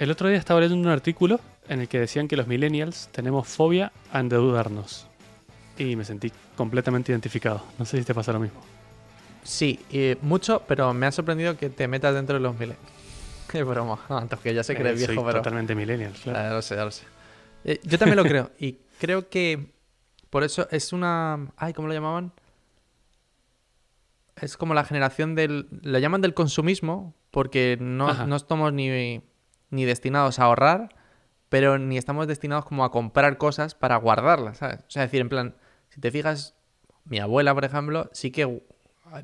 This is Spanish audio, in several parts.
El otro día estaba leyendo un artículo en el que decían que los millennials tenemos fobia a endeudarnos. Y me sentí completamente identificado. No sé si te pasa lo mismo. Sí, y mucho, pero me ha sorprendido que te metas dentro de los millennials. Qué broma. Antes que ya sé que eres Eh, viejo, soy pero. totalmente millennial, claro. Ah, ya lo sé, ya lo sé. Eh, yo también lo creo. Y creo que por eso es una. Ay, ¿cómo lo llamaban? Es como la generación del. Lo llaman del consumismo, porque no, Ajá. no estamos ni, ni destinados a ahorrar, pero ni estamos destinados como a comprar cosas para guardarlas, ¿sabes? O sea, decir, en plan, si te fijas, mi abuela, por ejemplo, sí que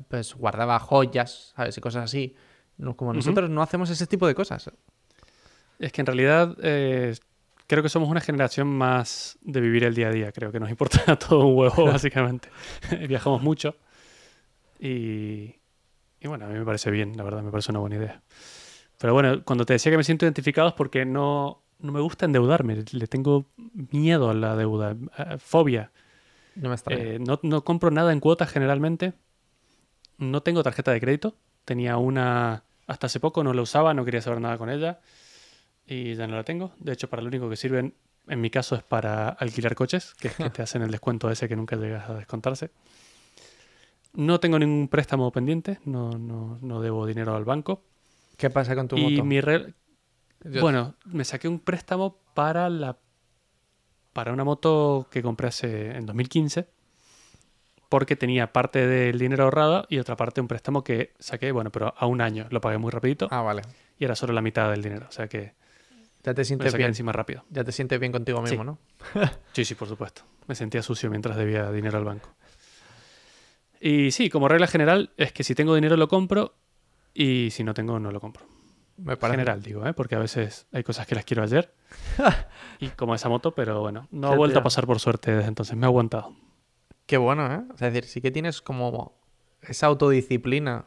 pues guardaba joyas, ¿sabes? Y cosas así. No, como nosotros no hacemos ese tipo de cosas. Es que en realidad eh, creo que somos una generación más de vivir el día a día. Creo que nos importa todo un huevo, básicamente. Viajamos mucho. Y, y bueno, a mí me parece bien, la verdad, me parece una buena idea. Pero bueno, cuando te decía que me siento identificado es porque no, no me gusta endeudarme. Le tengo miedo a la deuda, fobia. No me extraña. Eh, no, no compro nada en cuotas generalmente. No tengo tarjeta de crédito. Tenía una hasta hace poco, no la usaba, no quería saber nada con ella. Y ya no la tengo. De hecho, para lo único que sirven, en mi caso, es para alquilar coches, que es que te hacen el descuento ese que nunca llegas a descontarse. No tengo ningún préstamo pendiente, no, no, no debo dinero al banco. ¿Qué pasa con tu y moto? mi re- bueno, me saqué un préstamo para la para una moto que compré hace en 2015 porque tenía parte del dinero ahorrado y otra parte un préstamo que saqué, bueno, pero a un año lo pagué muy rapidito Ah, vale. y era solo la mitad del dinero, o sea que Ya te me sientes saqué bien. encima rápido. Ya te sientes bien contigo Sí. mismo, ¿no? Sí, sí, por supuesto. Me sentía sucio mientras debía dinero al banco. Y sí, como regla general es que si tengo dinero lo compro y si no tengo no lo compro. Me parece. general, digo, ¿eh? porque a veces hay cosas que las quiero ayer. y como esa moto, pero bueno, no ha vuelto tío. a pasar por suerte desde entonces, me ha aguantado. Qué bueno, ¿eh? O sea, es decir, sí que tienes como esa autodisciplina.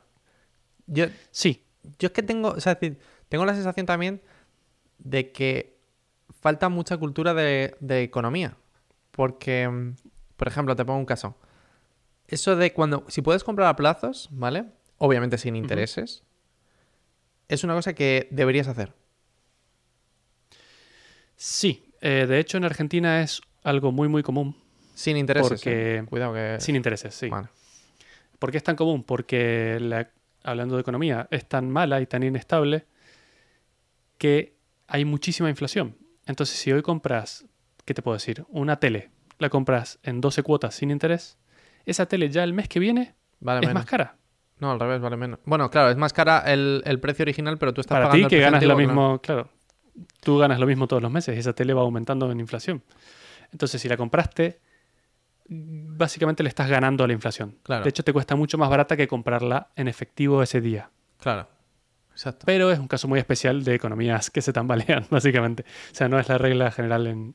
Yo, Sí, yo es que tengo, o sea, es decir, tengo la sensación también de que falta mucha cultura de, de economía. Porque, mm, por ejemplo, te pongo un caso. Eso de cuando, si puedes comprar a plazos, ¿vale? Obviamente sin intereses, es una cosa que deberías hacer. sí. Eh, de hecho, en Argentina es algo muy, muy común. Sin intereses. Porque- ¿eh? Cuidado que... Sin intereses, sí. Vale. ¿Por qué es tan común? Porque, la- hablando de economía, es tan mala y tan inestable que hay muchísima inflación. Entonces, si hoy compras, ¿qué te puedo decir? Una tele, la compras en 12 cuotas sin interés, esa tele ya el mes que viene Vale es menos. más cara. No, al revés, vale menos. Bueno, claro, es más cara el, el precio original, pero tú estás Para pagando ti el que ganas lo mismo, claro, tú ganas lo mismo todos los meses y esa tele va aumentando en inflación. Entonces, si la compraste, básicamente le estás ganando a la inflación. Claro. De hecho, te cuesta mucho más barata que comprarla en efectivo ese día. Claro. Exacto. Pero es un caso muy especial de economías que se tambalean, básicamente. O sea, no es la regla general en...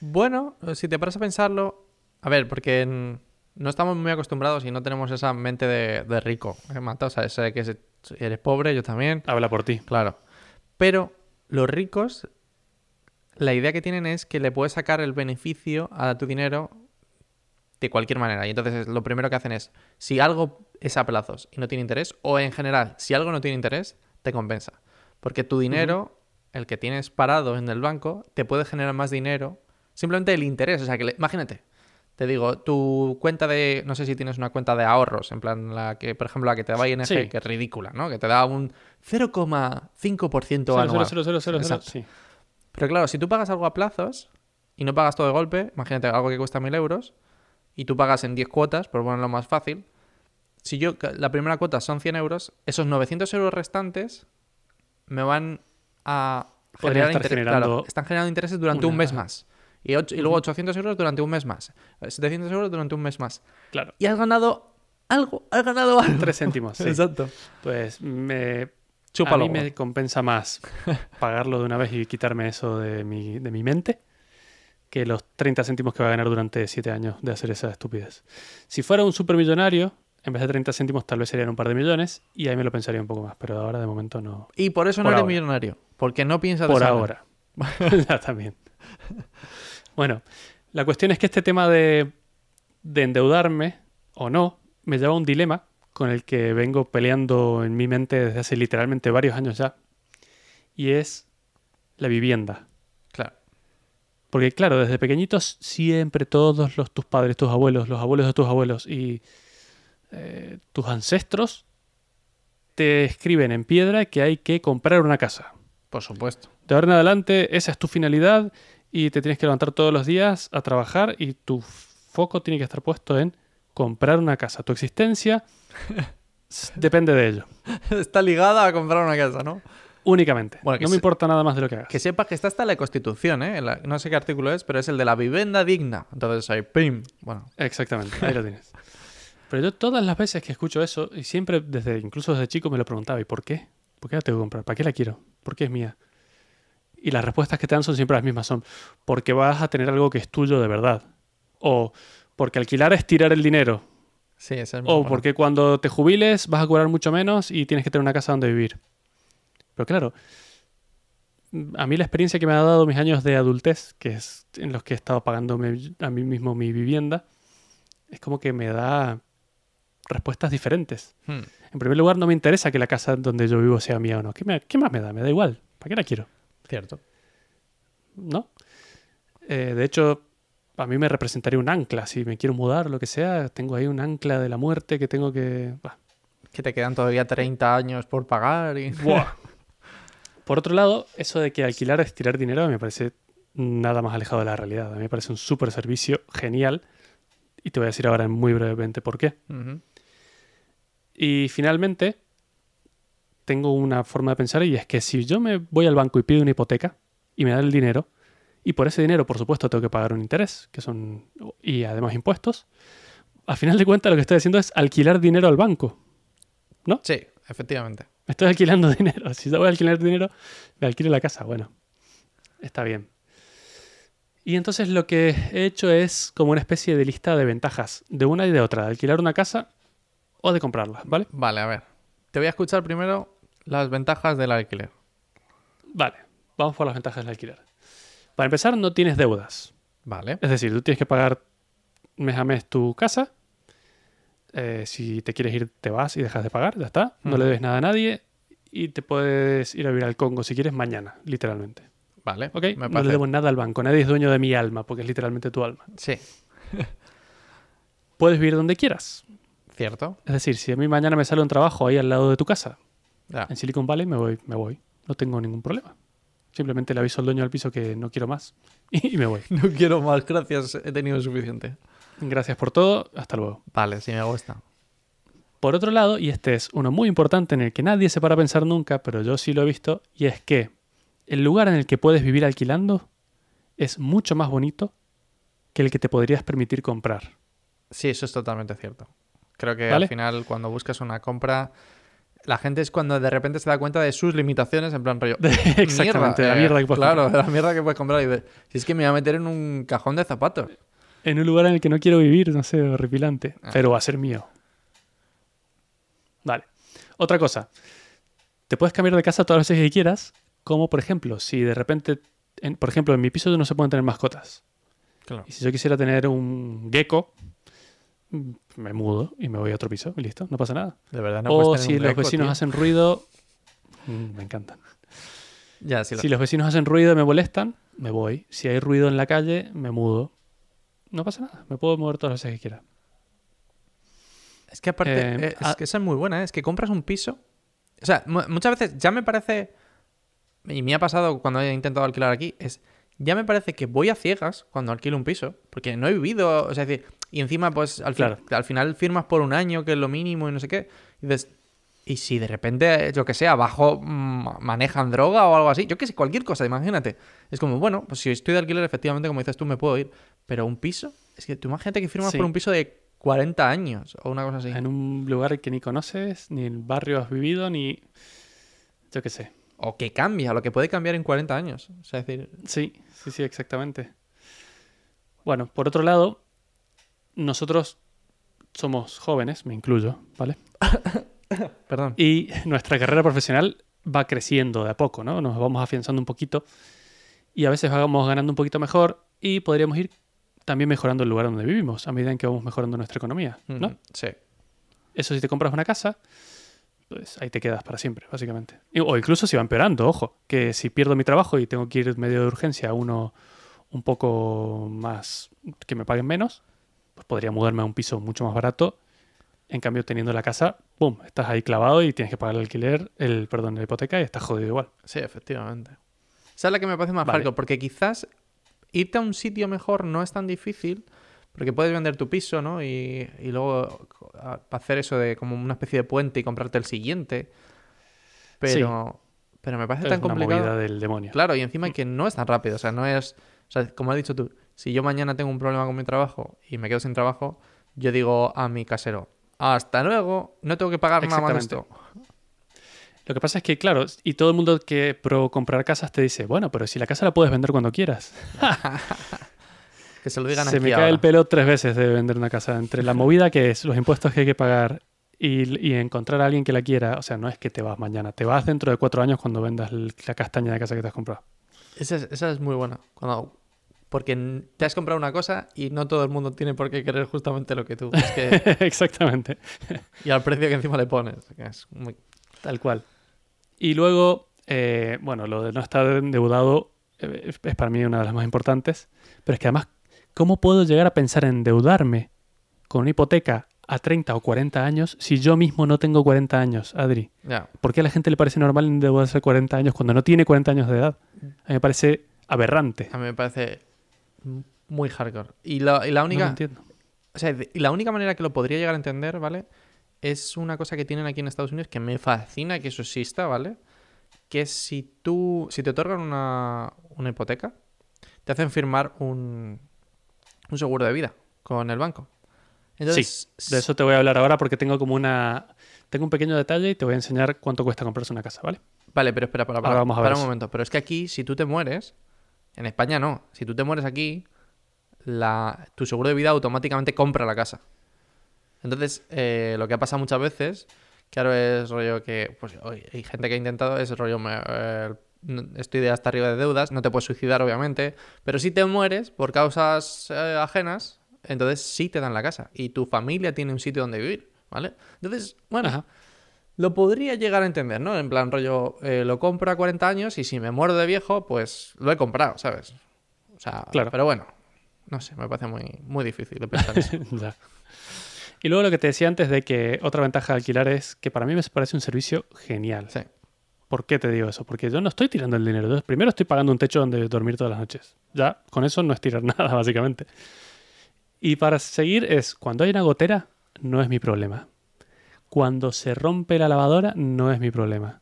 Bueno, si te paras a pensarlo, a ver, porque en- no estamos muy acostumbrados y no tenemos esa mente de, de rico. ¿eh, Mata? O sea, ese que eres pobre, yo también. Habla por ti. Claro. Pero los ricos, la idea que tienen es que le puedes sacar el beneficio a tu dinero de cualquier manera. Y entonces lo primero que hacen es, si algo es a plazos y no tiene interés, o en general, si algo no tiene interés, te compensa. Porque tu dinero, el que tienes parado en el banco, te puede generar más dinero. Simplemente el interés. O sea, que le- imagínate, te digo, tu cuenta de, no sé si tienes una cuenta de ahorros, en plan la que, por ejemplo, la que te da ING, Sí. que es ridícula, ¿no? Que te da un 0,5% Cero, anual. cero, cero, cero, cero, Exacto. sí. Pero claro, si tú pagas algo a plazos y no pagas todo de golpe, imagínate algo que cuesta 1000 euros y tú pagas en 10 cuotas, por ponerlo más fácil. Si yo, la primera cuota son 100 euros, esos 900 euros restantes me van a generar Claro, están generando intereses durante un mes más. Y, ocho- y luego 800 euros durante un mes más. 700 euros durante un mes más. Claro. Y has ganado algo, has ganado algo. Tres céntimos, sí. Exacto. Pues me, a Chúpalo. mí me compensa más pagarlo de una vez y quitarme eso de mi, de mi mente que los 30 céntimos que va a ganar durante 7 años de hacer esa estupidez. Si fuera un supermillonario, en vez de 30 céntimos tal vez serían un par de millones y ahí me lo pensaría un poco más, pero ahora de momento no. Y por eso no Por eres ahora. millonario. Porque no piensas Por ahora. ya también. Bueno, la cuestión es que este tema de, de endeudarme o no me lleva a un dilema con el que vengo peleando en mi mente desde hace literalmente varios años ya. Y es la vivienda. Claro. Porque claro, desde pequeñitos siempre todos los, tus padres, tus abuelos, los abuelos de tus abuelos y eh, tus ancestros te escriben en piedra que hay que comprar una casa. Por supuesto. De ahora en adelante esa es tu finalidad y te tienes que levantar todos los días a trabajar y tu foco tiene que estar puesto en comprar una casa. Tu existencia depende de ello. Está ligada a comprar una casa, ¿no? Únicamente. Bueno, no me importa nada más de lo que hagas. Que sepas que está hasta la Constitución, ¿eh? La- no sé qué artículo es, pero es el de la vivienda digna. Entonces ahí, ¡pim! Bueno, Exactamente, ahí lo tienes. Pero yo todas las veces que escucho eso, y siempre desde, incluso desde chico me lo preguntaba, ¿y por qué? ¿Por qué la tengo que comprar? ¿Para qué la quiero? ¿Por qué es mía? Y las respuestas que te dan son siempre las mismas, son porque vas a tener algo que es tuyo de verdad. O porque alquilar es tirar el dinero. sí, es muy O bueno. porque cuando te jubiles vas a cobrar mucho menos y tienes que tener una casa donde vivir. Pero claro, a mí la experiencia que me ha dado mis años de adultez, que es en los que he estado pagando a mí mismo mi vivienda, es como que me da respuestas diferentes. Hmm. En primer lugar, no me interesa que la casa donde yo vivo sea mía o no. ¿Qué, me- qué más me da? Me da igual. ¿Para qué la quiero? Cierto. ¿No? Eh, de hecho, a mí me representaría un ancla. Si me quiero mudar, lo que sea, tengo ahí un ancla de la muerte que tengo que... bah, Que te quedan todavía 30 años por pagar y... Buah. Por otro lado, eso de que alquilar es tirar dinero me parece nada más alejado de la realidad. A mí me parece un súper servicio genial. Y te voy a decir ahora muy brevemente por qué. Y finalmente, tengo una forma de pensar y es que si yo me voy al banco y pido una hipoteca y me dan el dinero, y por ese dinero, por supuesto, tengo que pagar un interés, que son, y además impuestos, al final de cuentas lo que estoy haciendo es alquilar dinero al banco. Sí, efectivamente. Me estoy alquilando dinero. Si yo voy a alquilar dinero, me alquilo la casa. Bueno, está bien. Y entonces lo que he hecho es como una especie de lista de ventajas de una y de otra, de alquilar una casa o de comprarla, ¿vale? Vale, a ver. Te voy a escuchar primero las ventajas del alquiler. Vale, vamos por las ventajas del alquiler. Para empezar, no tienes deudas. Vale. Es decir, tú tienes que pagar mes a mes tu casa. Eh, si te quieres ir, te vas y dejas de pagar, ya está. No le debes nada a nadie y te puedes ir a vivir al Congo si quieres mañana, literalmente. Vale. ¿Ok? Me No le debo nada al banco. Nadie es dueño de mi alma porque es literalmente tu alma. Sí, Puedes vivir donde quieras. Cierto. Es decir, si a mí mañana me sale un trabajo ahí al lado de tu casa, Ya. en Silicon Valley, me voy, me voy. No tengo ningún problema. Simplemente le aviso al dueño del piso que no quiero más y me voy. No quiero más, gracias. He tenido suficiente. Gracias por todo. Hasta luego. Vale, sí me gusta. Por otro lado, y este es uno muy importante en el que nadie se para a pensar nunca, pero yo sí lo he visto, y es que el lugar en el que puedes vivir alquilando es mucho más bonito que el que te podrías permitir comprar. Sí, eso es totalmente cierto. Creo que ¿Vale? al final, cuando buscas una compra, la gente es cuando de repente se da cuenta de sus limitaciones, en plan rollo. Exactamente, de la mierda que puedes Claro, de la mierda que puedes comprar. Y de, si es que me voy a meter en un cajón de zapatos. En un lugar en el que no quiero vivir, no sé, horripilante, Ah. pero va a ser mío. Vale. Otra cosa. Te puedes cambiar de casa todas las veces que quieras, como por ejemplo, si de repente, en- por ejemplo, en mi piso no se pueden tener mascotas. Claro. Y si yo quisiera tener un gecko, me mudo y me voy a otro piso y listo, no pasa nada. De verdad, no o si los vecinos tío. hacen ruido, mm, me encantan. Ya, sí, lo- Si los vecinos hacen ruido y me molestan, me voy. Si hay ruido en la calle, me mudo. No pasa nada, me puedo mover todas las veces que quiera. Es que aparte, Eh, eh, es ah- que esa es muy buena, ¿eh? es que compras un piso. O sea, mu- muchas veces ya me parece, y me ha pasado cuando he intentado alquilar aquí, es, ya me parece que voy a ciegas cuando alquilo un piso, porque no he vivido, o sea, es decir, y encima pues al, fin- Claro. al final firmas por un año, que es lo mínimo y no sé qué, y dices, y si de repente, yo que sé, abajo mm, manejan droga o algo así, yo que sé, cualquier cosa, imagínate. Es como, bueno, pues si estoy de alquiler, efectivamente, como dices tú, me puedo ir, pero un piso, es que tú imagínate que firmas Sí. por un piso de 40 años o una cosa así. En un lugar que ni conoces, ni el barrio has vivido, ni... Yo qué sé. O que cambia, lo que puede cambiar en 40 años. O sea, es decir, Sí, sí, sí, exactamente. Bueno, por otro lado, nosotros somos jóvenes, me incluyo, ¿vale? perdón. Y nuestra carrera profesional va creciendo de a poco, ¿no? Nos vamos afianzando un poquito y a veces vamos ganando un poquito mejor y podríamos ir también mejorando el lugar donde vivimos a medida en que vamos mejorando nuestra economía, ¿no? Mm, Sí. Eso si te compras una casa, pues ahí te quedas para siempre, básicamente. O incluso si va empeorando, ojo, que si pierdo mi trabajo y tengo que ir medio de urgencia a uno un poco más, que me paguen menos, pues podría mudarme a un piso mucho más barato. En cambio, teniendo la casa, ¡pum! Estás ahí clavado y tienes que pagar el alquiler, el, perdón, la hipoteca y estás jodido igual. Sí, efectivamente. Esa es la que me parece más Vale. hardcore, porque quizás irte a un sitio mejor no es tan difícil, porque puedes vender tu piso, ¿no? Y, y luego a- hacer eso de como una especie de puente y comprarte el siguiente. Pero, pero me parece Es tan una complicado. movida del demonio. Claro, y encima que no es tan rápido. O sea, no es. O sea, como has dicho tú, si yo mañana tengo un problema con mi trabajo y me quedo sin trabajo, yo digo a mi casero, hasta luego, no tengo que pagar nada más esto. Lo que pasa es que, claro, y todo el mundo que pro comprar casas te dice, bueno, pero si la casa la puedes vender cuando quieras. Que se lo digan Se aquí me cae el pelo tres veces de vender una casa. Entre la movida que es, los impuestos que hay que pagar y, y encontrar a alguien que la quiera. O sea, no es que te vas mañana, te vas dentro de cuatro años cuando vendas el- la castaña de casa que te has comprado. Esa es, esa es muy buena. Cuando, porque te has comprado una cosa y no todo el mundo tiene por qué querer justamente lo que tú. Es que, Exactamente, y al precio que encima le pones. que es muy- tal cual. Y luego, eh, bueno, lo de no estar endeudado eh, es para mí una de las más importantes. Pero es que además, ¿cómo puedo llegar a pensar en endeudarme con una hipoteca a 30 o 40 años si yo mismo no tengo 40 años, Adri? Ya. ¿Por qué a la gente le parece normal endeudarse a 40 años cuando no tiene 40 años de edad? A mí me parece aberrante. A mí me parece muy hardcore. Y la, y la No única. entiendo. O sea, y la única manera que lo podría llegar a entender, ¿vale? Es una cosa que tienen aquí en Estados Unidos que me fascina que eso exista, ¿vale? Que si tú, si te otorgan una, una hipoteca, te hacen firmar un, un seguro de vida con el banco. Entonces, De eso te voy a hablar ahora porque tengo como una... Tengo un pequeño detalle y te voy a enseñar cuánto cuesta comprarse una casa, ¿vale? Vale, pero espera, para, para, Ahora vamos a ver para un momento. Pero es que aquí, si tú te mueres, en España no. Si tú te mueres aquí, la, tu seguro de vida automáticamente compra la casa. Entonces, eh, lo que ha pasado muchas veces, claro, es rollo que, pues hay gente que ha intentado, es rollo, me- eh, estoy de hasta arriba de deudas, no te puedes suicidar, obviamente, pero si te mueres por causas eh, ajenas, entonces sí te dan la casa y tu familia tiene un sitio donde vivir, ¿vale? Entonces, bueno. Lo podría llegar a entender, ¿no? En plan, rollo, eh, lo compro a 40 años y si me muero de viejo, pues lo he comprado, ¿sabes? O sea, Claro. pero bueno, no sé, me parece muy, muy difícil de pensar eso. Y luego lo que te decía antes de que otra ventaja de alquilar es que para mí me parece un servicio genial. Sí. ¿Por qué te digo eso? Porque yo no estoy tirando el dinero. Primero estoy pagando un techo donde dormir todas las noches. Ya, con eso no es tirar nada, básicamente. Y para seguir es, cuando hay una gotera, no es mi problema. Cuando se rompe la lavadora, no es mi problema.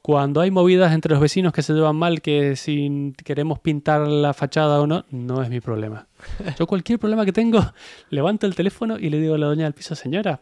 Cuando hay movidas entre los vecinos que se llevan mal, que si queremos pintar la fachada o no, no es mi problema. Yo cualquier problema que tengo, levanto el teléfono y le digo a la doña del piso, señora,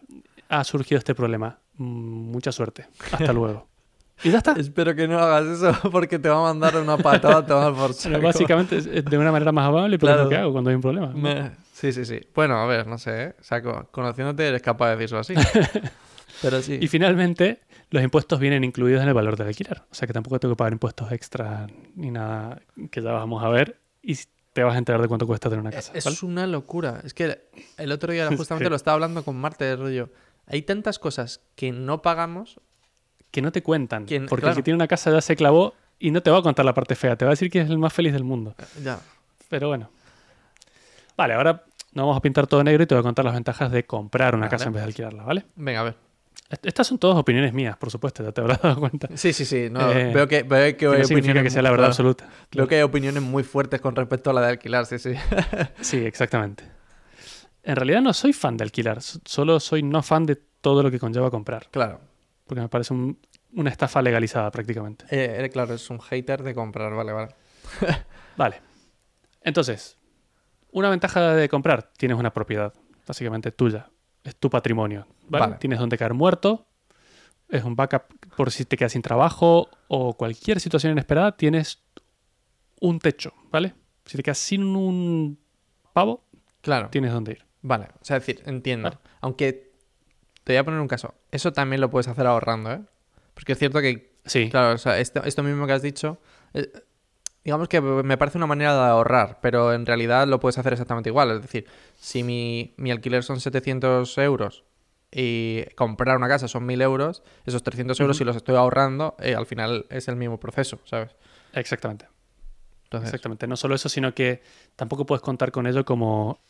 ha surgido este problema. Mm, Mucha suerte. Hasta luego. Y ya está. Espero que no hagas eso porque te va a mandar una patada, te va a saco. básicamente es- es de una manera más amable, pero es Claro. lo que hago cuando hay un problema. Me- Sí, sí, sí. Bueno, a ver, no sé, ¿eh? O sea, co- conociéndote eres capaz de decirlo así. Pero sí. Y finalmente, los impuestos vienen incluidos en el valor del alquiler. O sea que tampoco tengo que pagar impuestos extra ni nada que ya vamos a ver. Y te vas a enterar de cuánto cuesta tener una casa. Es ¿vale? una locura. Es que el otro día justamente Sí. lo estaba hablando con Marte de rollo. Hay tantas cosas que no pagamos. Que no te cuentan. ¿Quién- Porque claro. el que tiene una casa ya se clavó y no te va a contar la parte fea. Te va a decir que es el más feliz del mundo. Ya. Pero bueno. Vale, ahora no vamos a pintar todo negro y te voy a contar las ventajas de comprar una Vale. casa en vez de alquilarla, ¿vale? Venga, a ver. Est- Estas son todas opiniones mías, por supuesto, ya te habrás dado cuenta. Sí, sí, sí. No, Eh, veo que, veo que no hay significa opiniones que sea la verdad claro. absoluta. Creo que hay opiniones muy fuertes con respecto a la de alquilar, sí, sí. Sí, exactamente. En realidad no soy fan de alquilar, solo soy no fan de todo lo que conlleva comprar, Claro. porque me parece un- una estafa legalizada prácticamente. Eh, eh, claro, es un hater de comprar, vale, vale. Vale. Entonces, una ventaja de comprar, tienes una propiedad, básicamente tuya, es tu patrimonio, ¿vale? Vale. Tienes donde caer muerto, es un backup por si te quedas sin trabajo o cualquier situación inesperada, tienes un techo, ¿vale? Si te quedas sin un pavo, Claro. tienes donde ir. Vale, o sea, es decir, entiendo. Vale. Aunque te voy a poner un caso. Eso también lo puedes hacer ahorrando, ¿eh? Porque es cierto que, Sí, claro, o sea, esto, esto mismo que has dicho, eh, digamos que me parece una manera de ahorrar, pero en realidad lo puedes hacer exactamente igual. Es decir, si mi, mi alquiler son 700 euros y comprar una casa son 1.000 euros, esos 300 euros si los estoy ahorrando, eh, al final es el mismo proceso, ¿sabes? Exactamente. Entonces, Exactamente. No solo eso, sino que tampoco puedes contar con ello como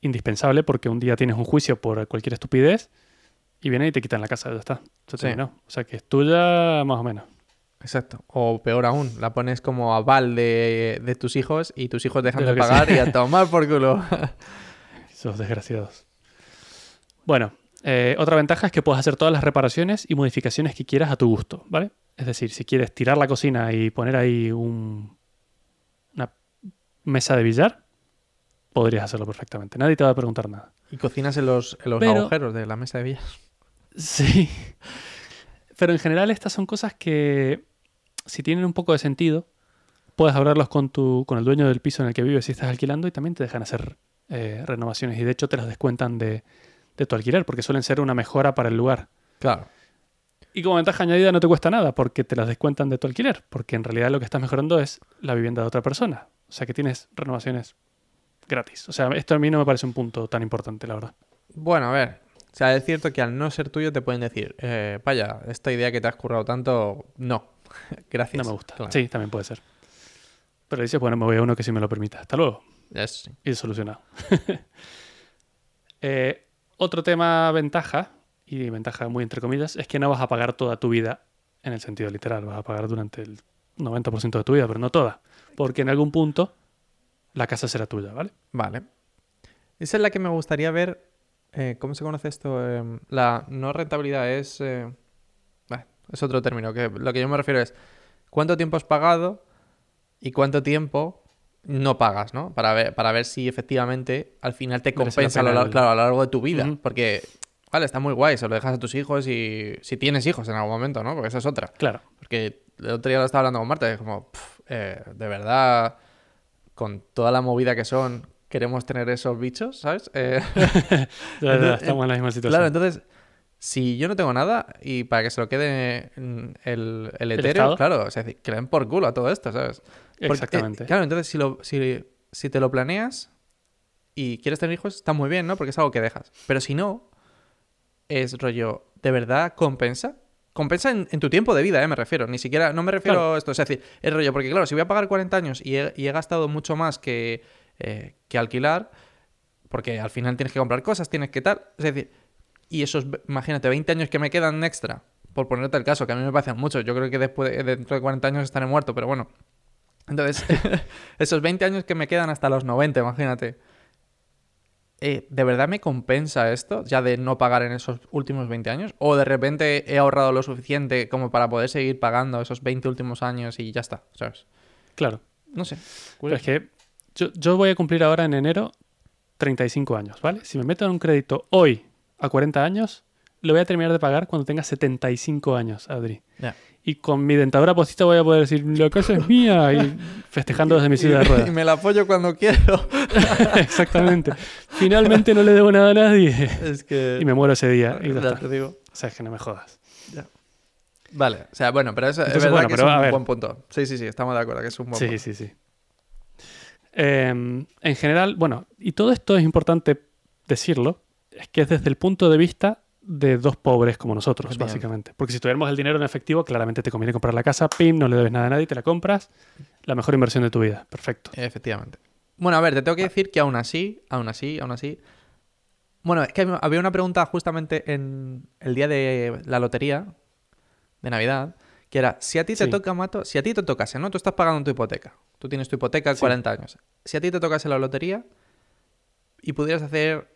indispensable porque un día tienes un juicio por cualquier estupidez y vienen y te quitan la casa. Ya está. Sí. O sea que es tuya más o menos. Exacto. O peor aún, la pones como aval de, de tus hijos y tus hijos dejan De pagar sea. y a tomar por culo. Esos desgraciados. Bueno, eh, otra ventaja es que puedes hacer todas las reparaciones y modificaciones que quieras a tu gusto, ¿vale? Es decir, si quieres tirar la cocina y poner ahí un- una mesa de billar, podrías hacerlo perfectamente. Nadie te va a preguntar nada. y cocinas en los, en los Pero- agujeros de la mesa de billar. Sí. Pero en general estas son cosas que, si tienen un poco de sentido, puedes hablarlos con, tu, con el dueño del piso en el que vives si estás alquilando y también te dejan hacer eh, renovaciones. Y de hecho te las descuentan de, de tu alquiler porque suelen ser una mejora para el lugar. Claro. Y como ventaja añadida no te cuesta nada porque te las descuentan de tu alquiler, porque en realidad lo que estás mejorando es la vivienda de otra persona. O sea que tienes renovaciones gratis. O sea, esto a mí no me parece un punto tan importante, la verdad. Bueno, a ver. O sea, es cierto que al no ser tuyo te pueden decir, eh, vaya, esta idea que te has currado tanto, no. Gracias. No me gusta. Claro. Sí, también puede ser. Pero dices, bueno, me voy a uno que sí me lo permita. Hasta luego. Es- Y solucionado. Eh, otro tema ventaja, y ventaja muy entre comillas, es que no vas a pagar toda tu vida en el sentido literal. Vas a pagar durante el 90% de tu vida, pero no toda. Porque en algún punto la casa será tuya, ¿vale? Vale. Esa es la que me gustaría ver. eh, ¿Cómo se conoce esto? Em, la no rentabilidad es. eh, es otro término. Que lo que yo me refiero es cuánto tiempo has pagado y cuánto tiempo no pagas, ¿no? Para ver, para ver si efectivamente al final te compensa a lo, pena lar- el- claro, a lo largo de tu vida. Porque, vale, está muy guay, se lo dejas a tus hijos y si tienes hijos en algún momento, ¿no? Porque esa es otra. Claro. Porque el otro día lo estaba hablando con Marta, y es como, pf, eh, de verdad, con toda la movida que son, queremos tener esos bichos, ¿sabes? Eh, estamos en la misma situación. claro, entonces, si yo no tengo nada y para que se lo quede el, el etéreo, claro, o sea, que le den por culo a todo esto, ¿sabes? Porque, eh, Exactamente. claro, entonces si, lo, si, si te lo planeas y quieres tener hijos, está muy bien, ¿no? Porque es algo que dejas. Pero si no, es rollo, ¿de verdad compensa? Compensa en, en tu tiempo de vida, ¿eh? Me refiero. Ni siquiera, no me refiero Claro. a esto. Es decir, es rollo, porque claro, si voy a pagar 40 años y he, y he gastado mucho más que, eh, que alquilar, porque al final tienes que comprar cosas, tienes que tal. Es decir, y esos, imagínate, 20 años que me quedan extra, por ponerte el caso, que a mí me parecen muchos. Yo creo que después, de- dentro de 40 años estaré muerto, pero bueno. Entonces, esos 20 años que me quedan hasta los 90, imagínate. Eh, ¿De verdad me compensa esto ya de no pagar en esos últimos 20 años? ¿O de repente he ahorrado lo suficiente como para poder seguir pagando esos 20 últimos años y ya está? ¿Sabes? Claro. No sé. Pero es que yo, yo voy a cumplir ahora en enero 35 años, ¿vale? Si me meto en un crédito hoy a 40 años, lo voy a terminar de pagar cuando tenga 75 años, Adri. Y con mi dentadura postita voy a poder decir, la casa es mía, y festejando desde mi silla de Y ruedas. me la apoyo cuando quiero. Exactamente. Finalmente no le debo nada a nadie. es que... Y me muero ese día. Y ya Ya te digo. O sea, es que no me jodas. Vale, o sea, bueno, pero eso es verdad bueno, que pero, es un buen punto. Sí, sí, sí, estamos de acuerdo que es un buen Sí, punto. sí, sí. Eh, en general, bueno, y todo esto es importante decirlo, es que es desde el punto de vista de dos pobres como nosotros, Bien. básicamente. Porque si tuviéramos el dinero en efectivo, claramente te conviene comprar la casa, pim, no le debes nada a nadie, te la compras, la mejor inversión de tu vida. Perfecto. Efectivamente. Bueno, a ver, te tengo que decir que aún así, aún así, aún así. Bueno, es que había una pregunta justamente en el día de la lotería de Navidad, que era, si a ti te Sí. toca, Mato, si a ti te tocase, ¿no? Tú estás pagando tu hipoteca. Tú tienes tu hipoteca Sí. 40 años. Si a ti te tocase la lotería y pudieras hacer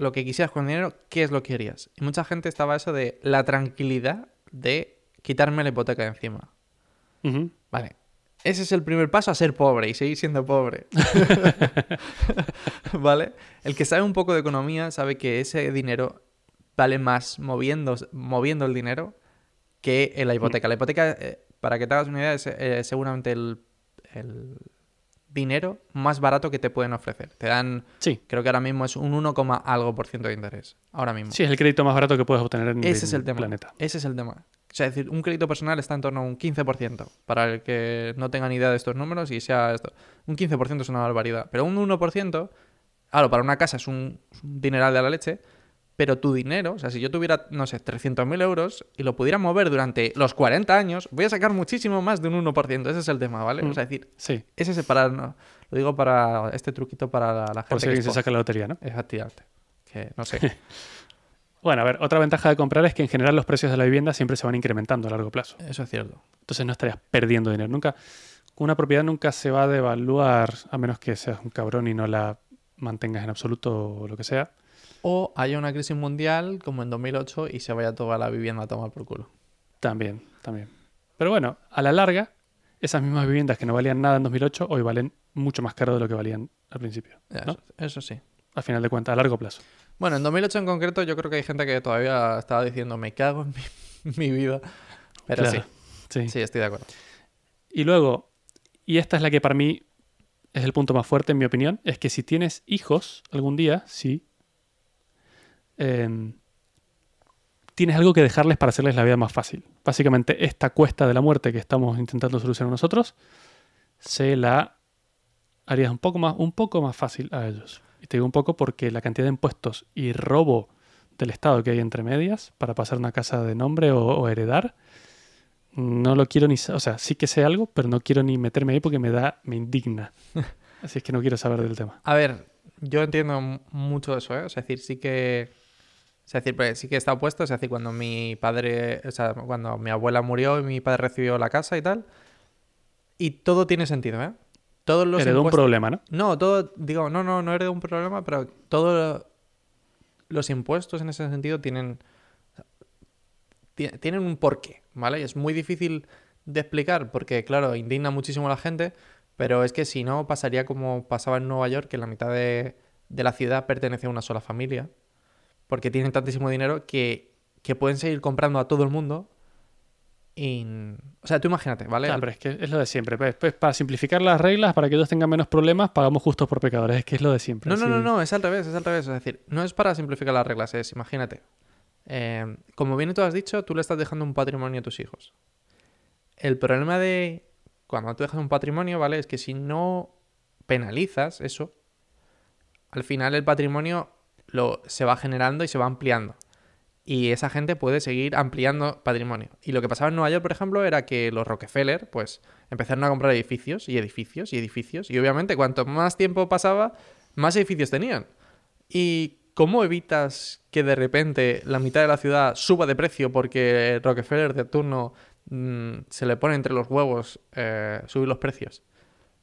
lo que quisieras con el dinero, ¿qué es lo que harías? Y mucha gente estaba eso de la tranquilidad de quitarme la hipoteca de encima. Vale. Ese es el primer paso a ser pobre y seguir siendo pobre. ¿Vale? El que sabe un poco de economía sabe que ese dinero vale más moviendo, moviendo el dinero que en la hipoteca. La hipoteca, eh, para que te hagas una idea, es eh, seguramente el, el dinero más barato que te pueden ofrecer. Te dan, Sí, creo que ahora mismo es un 1, coma algo por ciento de interés. Ahora mismo. sí, es el crédito más barato que puedes obtener en Ese es el tema. planeta. Ese es el tema. O sea, es decir, un crédito personal está en torno a un 15%. Para el que no tenga ni idea de estos números y sea esto. Un 15% es una barbaridad. Pero un 1%, claro, para una casa es un, es un dineral de la leche. Pero tu dinero, o sea, si yo tuviera, no sé, 300.000 euros y lo pudiera mover durante los 40 años, voy a sacar muchísimo más de un 1%. Ese es el tema, ¿vale? O sea, es decir, Sí. ese es para, no, lo digo para este truquito para la, la gente Por si que se saca la lotería, ¿no? pobre. Efectivamente. Que no sé. Bueno, a ver, otra ventaja de comprar es que en general los precios de la vivienda siempre se van incrementando a largo plazo. Eso es cierto. Entonces no estarías perdiendo dinero. Nunca, una propiedad nunca se va a devaluar a menos que seas un cabrón y no la mantengas en absoluto o lo que sea. O haya una crisis mundial como en 2008 y se vaya toda la vivienda a tomar por culo. También, también. Pero bueno, a la larga, esas mismas viviendas que no valían nada en 2008 hoy valen mucho más caro de lo que valían al principio. Eso, eso sí. A final de cuentas, a largo plazo. Bueno, en 2008 en concreto yo creo que hay gente que todavía estaba diciendo me cago en mi, mi vida. Pero Claro. Sí. sí, sí, estoy de acuerdo. Y luego, y esta es la que para mí es el punto más fuerte en mi opinión, es que si tienes hijos algún día, sí, em, tienes algo que dejarles para hacerles la vida más fácil. Básicamente, esta cuesta de la muerte que estamos intentando solucionar nosotros, se la harías un poco más, un poco más fácil a ellos. Y te digo un poco porque la cantidad de impuestos y robo del Estado que hay entre medias para pasar una casa de nombre o, o heredar, no lo quiero ni, o sea, sí que sé algo, pero no quiero ni meterme ahí porque me da, me indigna. Así es que no quiero saber del tema. A ver, yo entiendo mucho eso, ¿eh? O sea, es decir, sí que. Es decir, pues, sí que está opuesto. Es decir, cuando mi padre. O sea, cuando mi abuela murió y mi padre recibió la casa y tal. Y todo tiene sentido, ¿eh? Todos los Heredó un impuestos- problema, ¿no? No, todo. Digo, no, no, no heredó un problema, pero todos los impuestos en ese sentido tienen. ti- Tienen un porqué, ¿vale? Y es muy difícil de explicar porque, claro, indigna muchísimo a la gente, pero es que si no, pasaría como pasaba en Nueva York, que la mitad de, de la ciudad pertenece a una sola familia, porque tienen tantísimo dinero que, que pueden seguir comprando a todo el mundo. Y, o sea, tú imagínate, ¿vale? Claro, pero es que es lo de siempre. Pues, pues, para simplificar las reglas, para que ellos tengan menos problemas, pagamos justos por pecadores. Es que es lo de siempre. No, no, no, no, es al revés, es al revés. Es decir, no es para simplificar las reglas, es, imagínate. eh, como bien tú has dicho, tú le estás dejando un patrimonio a tus hijos. El problema de cuando tú dejas un patrimonio, ¿vale? Es que si no penalizas eso, al final el patrimonio lo, se va generando y se va ampliando. Y esa gente puede seguir ampliando patrimonio. Y lo que pasaba en Nueva York, por ejemplo, era que los Rockefeller, pues, empezaron a comprar edificios y edificios y edificios. Y obviamente, cuanto más tiempo pasaba, más edificios tenían. ¿Y cómo evitas que de repente la mitad de la ciudad suba de precio porque Rockefeller de turno mm, se le pone entre los huevos eh, subir los precios?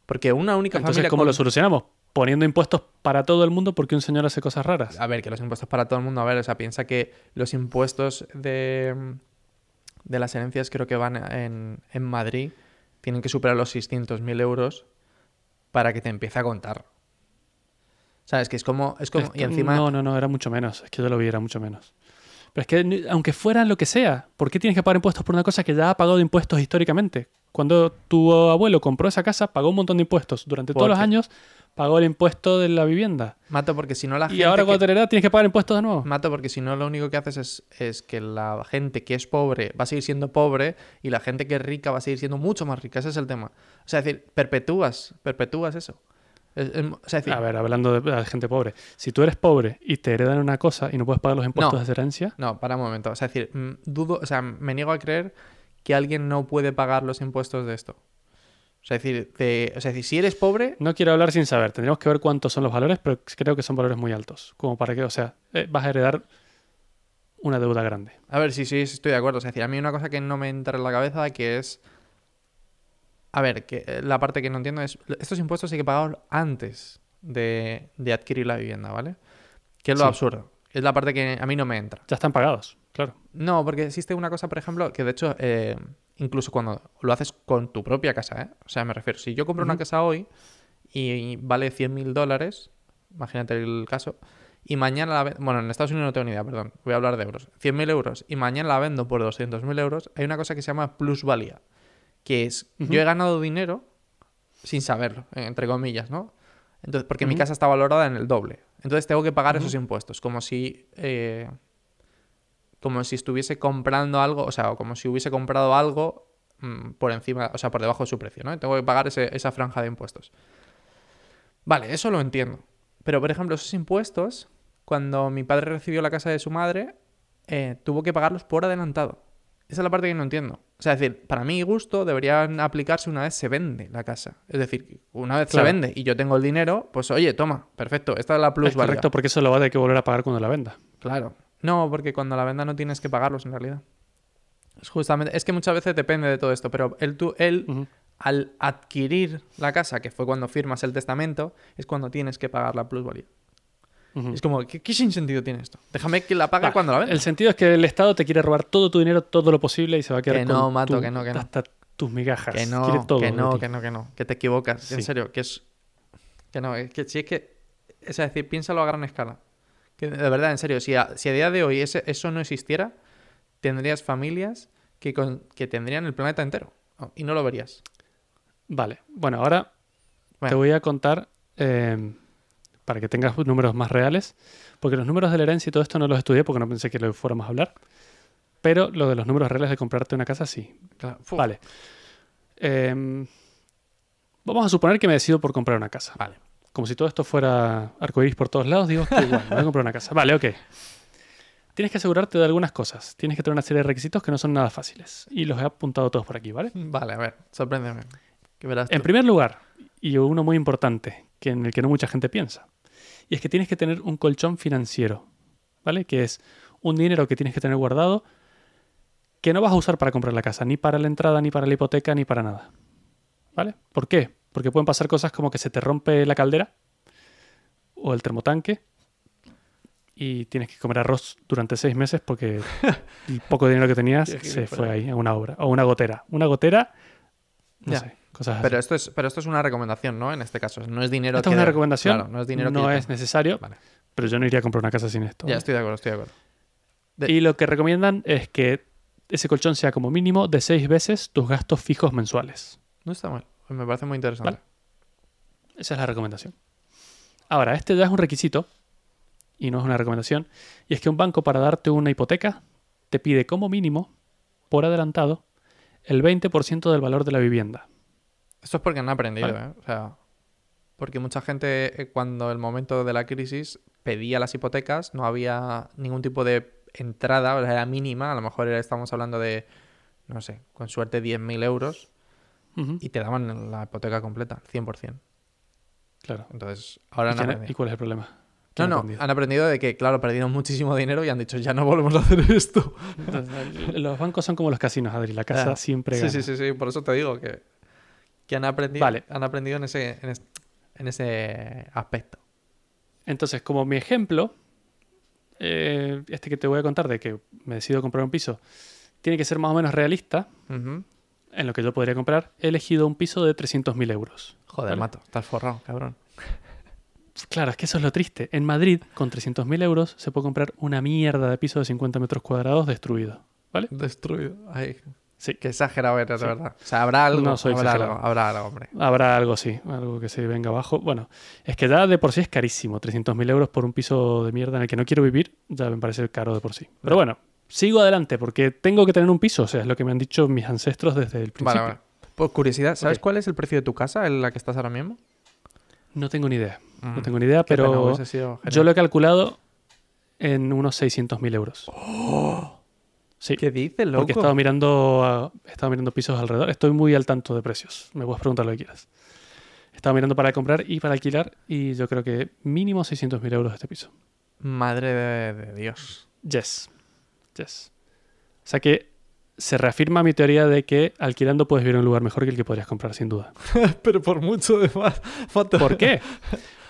Porque una única Entonces, familia... ¿cómo con- lo solucionamos? Poniendo impuestos para todo el mundo porque un señor hace cosas raras. A ver, que los impuestos para todo el mundo, a ver, o sea, piensa que los impuestos de, de las herencias creo que van en, en Madrid, tienen que superar los 600.000 euros para que te empiece a contar. ¿Sabes? Que es como... Es como y encima... No, no, no, era mucho menos. Es que yo lo vi, era mucho menos. Pero es que, aunque fueran lo que sea, ¿por qué tienes que pagar impuestos por una cosa que ya ha pagado impuestos históricamente? Cuando tu abuelo compró esa casa, pagó un montón de impuestos. Durante todos los años, pagó el impuesto de la vivienda. Mato porque si no la Y gente... ahora que- cuando te heredas, tienes que pagar impuestos de nuevo. Mato porque si no lo único que haces es, es que la gente que es pobre va a seguir siendo pobre y la gente que es rica va a seguir siendo mucho más rica. Ese es el tema. O sea, es decir, perpetúas, perpetúas eso. Es- es- o sea, decir, A ver, hablando de, gente pobre. Si tú eres pobre y te heredan una cosa y no puedes pagar los impuestos No. de herencia, No, para un momento. O sea, es decir, mm, dudo, o sea, me niego a creer que alguien no puede pagar los impuestos de esto. O sea, es decir, de- o sea, es decir, si eres pobre, no quiero hablar sin saber. Tendríamos que ver cuántos son los valores, pero creo que son valores muy altos. Como para que, o sea, eh, vas a heredar una deuda grande. a ver, sí, sí, estoy de acuerdo. O sea, es decir, a mí una cosa que no me entra en la cabeza que es, a ver, que eh, la parte que no entiendo es, estos impuestos hay que pagarlos antes de, de adquirir la vivienda, ¿vale? Que es lo Sí. absurdo. Es la parte que a mí no me entra. Ya están pagados. No, porque existe una cosa, por ejemplo, que de hecho, eh, incluso cuando lo haces con tu propia casa, ¿eh? O sea, me refiero, si yo compro una casa hoy y vale 100 mil dólares, imagínate el caso, y mañana la vendo, bueno, en Estados Unidos no tengo ni idea, perdón, voy a hablar de euros, 100 mil euros, y mañana la vendo por 200 mil euros, hay una cosa que se llama plusvalía, que es, yo he ganado dinero sin saberlo, entre comillas, ¿no? Entonces, porque mi casa está valorada en el doble. Entonces tengo que pagar esos impuestos, como si... eh, como si estuviese comprando algo, o sea, como si hubiese comprado algo mm, por encima, o sea, por debajo de su precio, ¿no? Y tengo que pagar ese- esa franja de impuestos. Vale, eso lo entiendo. Pero, por ejemplo, esos impuestos cuando mi padre recibió la casa de su madre, eh, tuvo que pagarlos por adelantado. Esa es la parte que no entiendo. O sea, es decir, para mi gusto deberían aplicarse una vez se vende la casa. Es decir, una vez Claro. se vende y yo tengo el dinero, pues oye, toma, perfecto, esta es la Es plusvalía. correcto, porque eso lo va a tener que volver a pagar cuando la venda. Claro. No, porque cuando la venda no tienes que pagarlos en realidad. Es justamente, es que muchas veces depende de todo esto, pero él, tú, él al adquirir la casa, que fue cuando firmas el testamento, es cuando tienes que pagar la plusvalía. Ujú. Es como, ¿qué, qué sentido tiene esto? Déjame que la pague cuando la venda. El sentido es que el Estado te quiere robar todo tu dinero, todo lo posible y se va a quedar Que con no, Mato, tu- que no, que no. hasta tus migajas. Que Quiere no, todo que no, que no, que no, que te equivocas, en serio, que es... Que no, que si es que... Es decir, piénsalo a gran escala. Que de verdad, en serio, si a, si a día de hoy ese- eso no existiera, tendrías familias que, con- que tendrían el planeta entero. Y no lo verías. Vale, bueno, ahora te voy a contar eh, para que tengas números más reales, porque los números de la herencia y todo esto no los estudié porque no pensé que lo fuéramos a hablar, pero lo de los números reales de comprarte una casa sí. Claro. Vale. Eh, vamos a suponer que me decido por comprar una casa. Vale. Como si todo esto fuera arcoíris por todos lados, digo que me voy a comprar una casa. Vale, ok. Tienes que asegurarte de algunas cosas. Tienes que tener una serie de requisitos que no son nada fáciles. Y los he apuntado todos por aquí, ¿vale? Vale, a ver, sorpréndeme. Que verás En tú. primer lugar, y uno muy importante, que en el que no mucha gente piensa, y es que tienes que tener un colchón financiero, ¿vale? Que es un dinero que tienes que tener guardado que no vas a usar para comprar la casa, ni para la entrada, ni para la hipoteca, ni para nada. ¿Vale? ¿Por qué? Porque pueden pasar cosas como que se te rompe la caldera o el termotanque y tienes que comer arroz durante seis meses porque el poco dinero que tenías se fue ahí a una obra. O una gotera. Una gotera, no Ya. sé, cosas así. Pero esto, es, pero esto es una recomendación, ¿no? En este caso. No es dinero Esto que... es una recomendación. Claro, no es dinero no es necesario, Vale. pero yo no iría a comprar una casa sin esto. Ya ¿vale? estoy de acuerdo, estoy de acuerdo. de- Y lo que recomiendan es que ese colchón sea como mínimo de seis veces tus gastos fijos mensuales. No está mal. Me parece muy interesante. Vale. Esa es la recomendación. Ahora, este ya es un requisito y no es una recomendación. Y es que un banco para darte una hipoteca te pide como mínimo, por adelantado, el 20% del valor de la vivienda. Esto es porque han aprendido, Vale. ¿eh? O sea, porque mucha gente eh, cuando el momento de la crisis pedía las hipotecas, no había ningún tipo de entrada, o sea, era mínima, a lo mejor estamos hablando de, no sé, con suerte 10.000 euros Y te daban la hipoteca completa, 100%. claro. Entonces, ahora ¿Y, han y cuál es el problema? No, ¿Quién ha no, han aprendido de que, claro, perdieron muchísimo dinero y han dicho, ya no volvemos a hacer esto. Entonces, los bancos son como los casinos, Adri. La casa Ah, siempre Sí, gana. sí, sí, sí, por eso te digo que, que han aprendido, Vale. han aprendido en ese, en, es- en ese aspecto. Entonces, como mi ejemplo, eh, este que te voy a contar de que me decido comprar un piso, tiene que ser más o menos realista Ujú. En lo que yo podría comprar. He elegido un piso de 300.000 euros. Joder, Vale. mato, estás forrado, cabrón. Claro, es que eso es lo triste. En Madrid, con 300.000 euros, se puede comprar una mierda de piso de 50 metros cuadrados destruido. ¿Vale? Destruido. Ay, Sí. qué exagerado eres, Sí. de verdad. O sea, habrá algo. No soy habrá exagerado. algo, habrá algo, hombre. Habrá algo, sí, algo que se venga abajo. Bueno, es que ya de por sí es carísimo. 300.000 euros por un piso de mierda en el que no quiero vivir, ya me parece caro de por sí. Pero bueno, sigo adelante porque tengo que tener un piso. O sea, es lo que me han dicho mis ancestros desde el principio. Vale, vale. Por curiosidad, ¿sabes cuál es el precio de tu casa en la que estás ahora mismo? No tengo ni idea. No Mm, tengo ni idea, pero yo lo he calculado en unos 600.000 euros. Sí, ¿Qué dices, loco? porque he estado, mirando, a- he estado mirando pisos alrededor. Estoy muy al tanto de precios. Me puedes preguntar lo que quieras. He estado mirando para comprar y para alquilar y yo creo que mínimo 600.000 euros este piso. Madre de, de Dios. Yes. O sea que se reafirma mi teoría de que alquilando puedes vivir en un lugar mejor que el que podrías comprar, sin duda. Pero por mucho de más. ¿Por qué?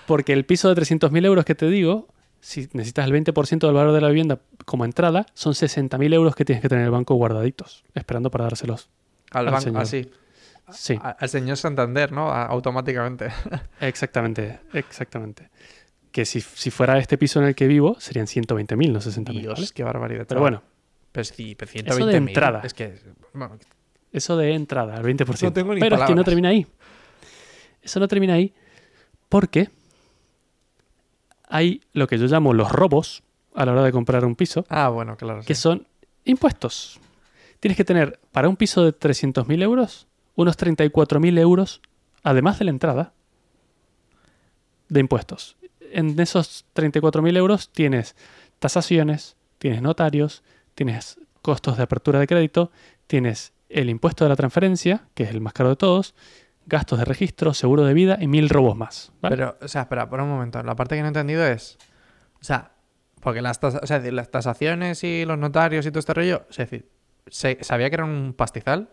Porque el piso de 300.000 euros que te digo, si necesitas el 20% del valor de la vivienda como entrada, son 60.000 euros que tienes que tener en el banco guardaditos, esperando para dárselos. Al al banco, así. Sí, Al señor Santander, ¿no? A- Automáticamente. exactamente, exactamente. Que si, si fuera este piso en el que vivo, serían 120.000, no 60.000. Dios, ¿vale? qué barbaridad. Pero bueno, Pero sí, pero de 120.000, entrada. Es que. bueno, eso de entrada, al 20%. No tengo ni Pero es que no termina ahí. Eso no termina ahí porque hay lo que yo llamo los robos a la hora de comprar un piso, Ah, bueno, claro. que sí. son impuestos. Tienes que tener para un piso de 300.000 euros unos 34.000 euros, además de la entrada, de impuestos. En esos 34.000 euros tienes tasaciones, tienes notarios, tienes costos de apertura de crédito, tienes el impuesto de la transferencia, que es el más caro de todos, gastos de registro, seguro de vida y mil robos más. ¿vale? Pero, o sea, espera, por un momento. La parte que no he entendido es. O sea, porque las, tasa- o sea, decir, las tasaciones y los notarios y todo este rollo. Es decir, se- sabía que era un pastizal.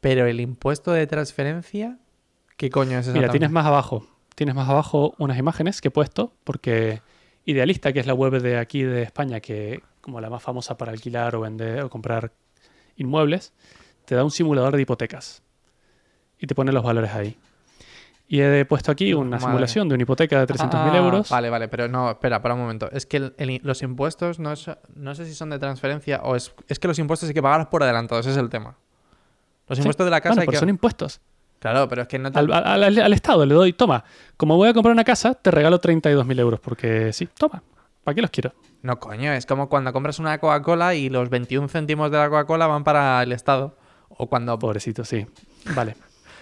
Pero el impuesto de transferencia. ¿Qué coño es eso? Mira, tienes más abajo, tienes más abajo unas imágenes que he puesto, porque Idealista, que es la web de aquí de España, que como la más famosa para alquilar o vender o comprar inmuebles, te da un simulador de hipotecas y te pone los valores ahí. Y he puesto aquí una Madre. simulación de una hipoteca de 300.000 Ah, euros. Vale, vale, pero no, espera, para un momento. Es que el- el- los impuestos no, es- no sé si son de transferencia o es, es que los impuestos hay que pagarlos por adelantado, ese es el tema. Los Sí. impuestos de la casa Bueno, hay pero que... son impuestos. Claro, pero es que no te... Al, al- al- al Estado le doy, toma, como voy a comprar una casa, te regalo 32.000 euros, porque sí, toma, ¿para qué los quiero? No, coño, es como cuando compras una Coca-Cola y los 21 céntimos de la Coca-Cola van para el Estado. O cuando... Pobrecito, sí. Vale.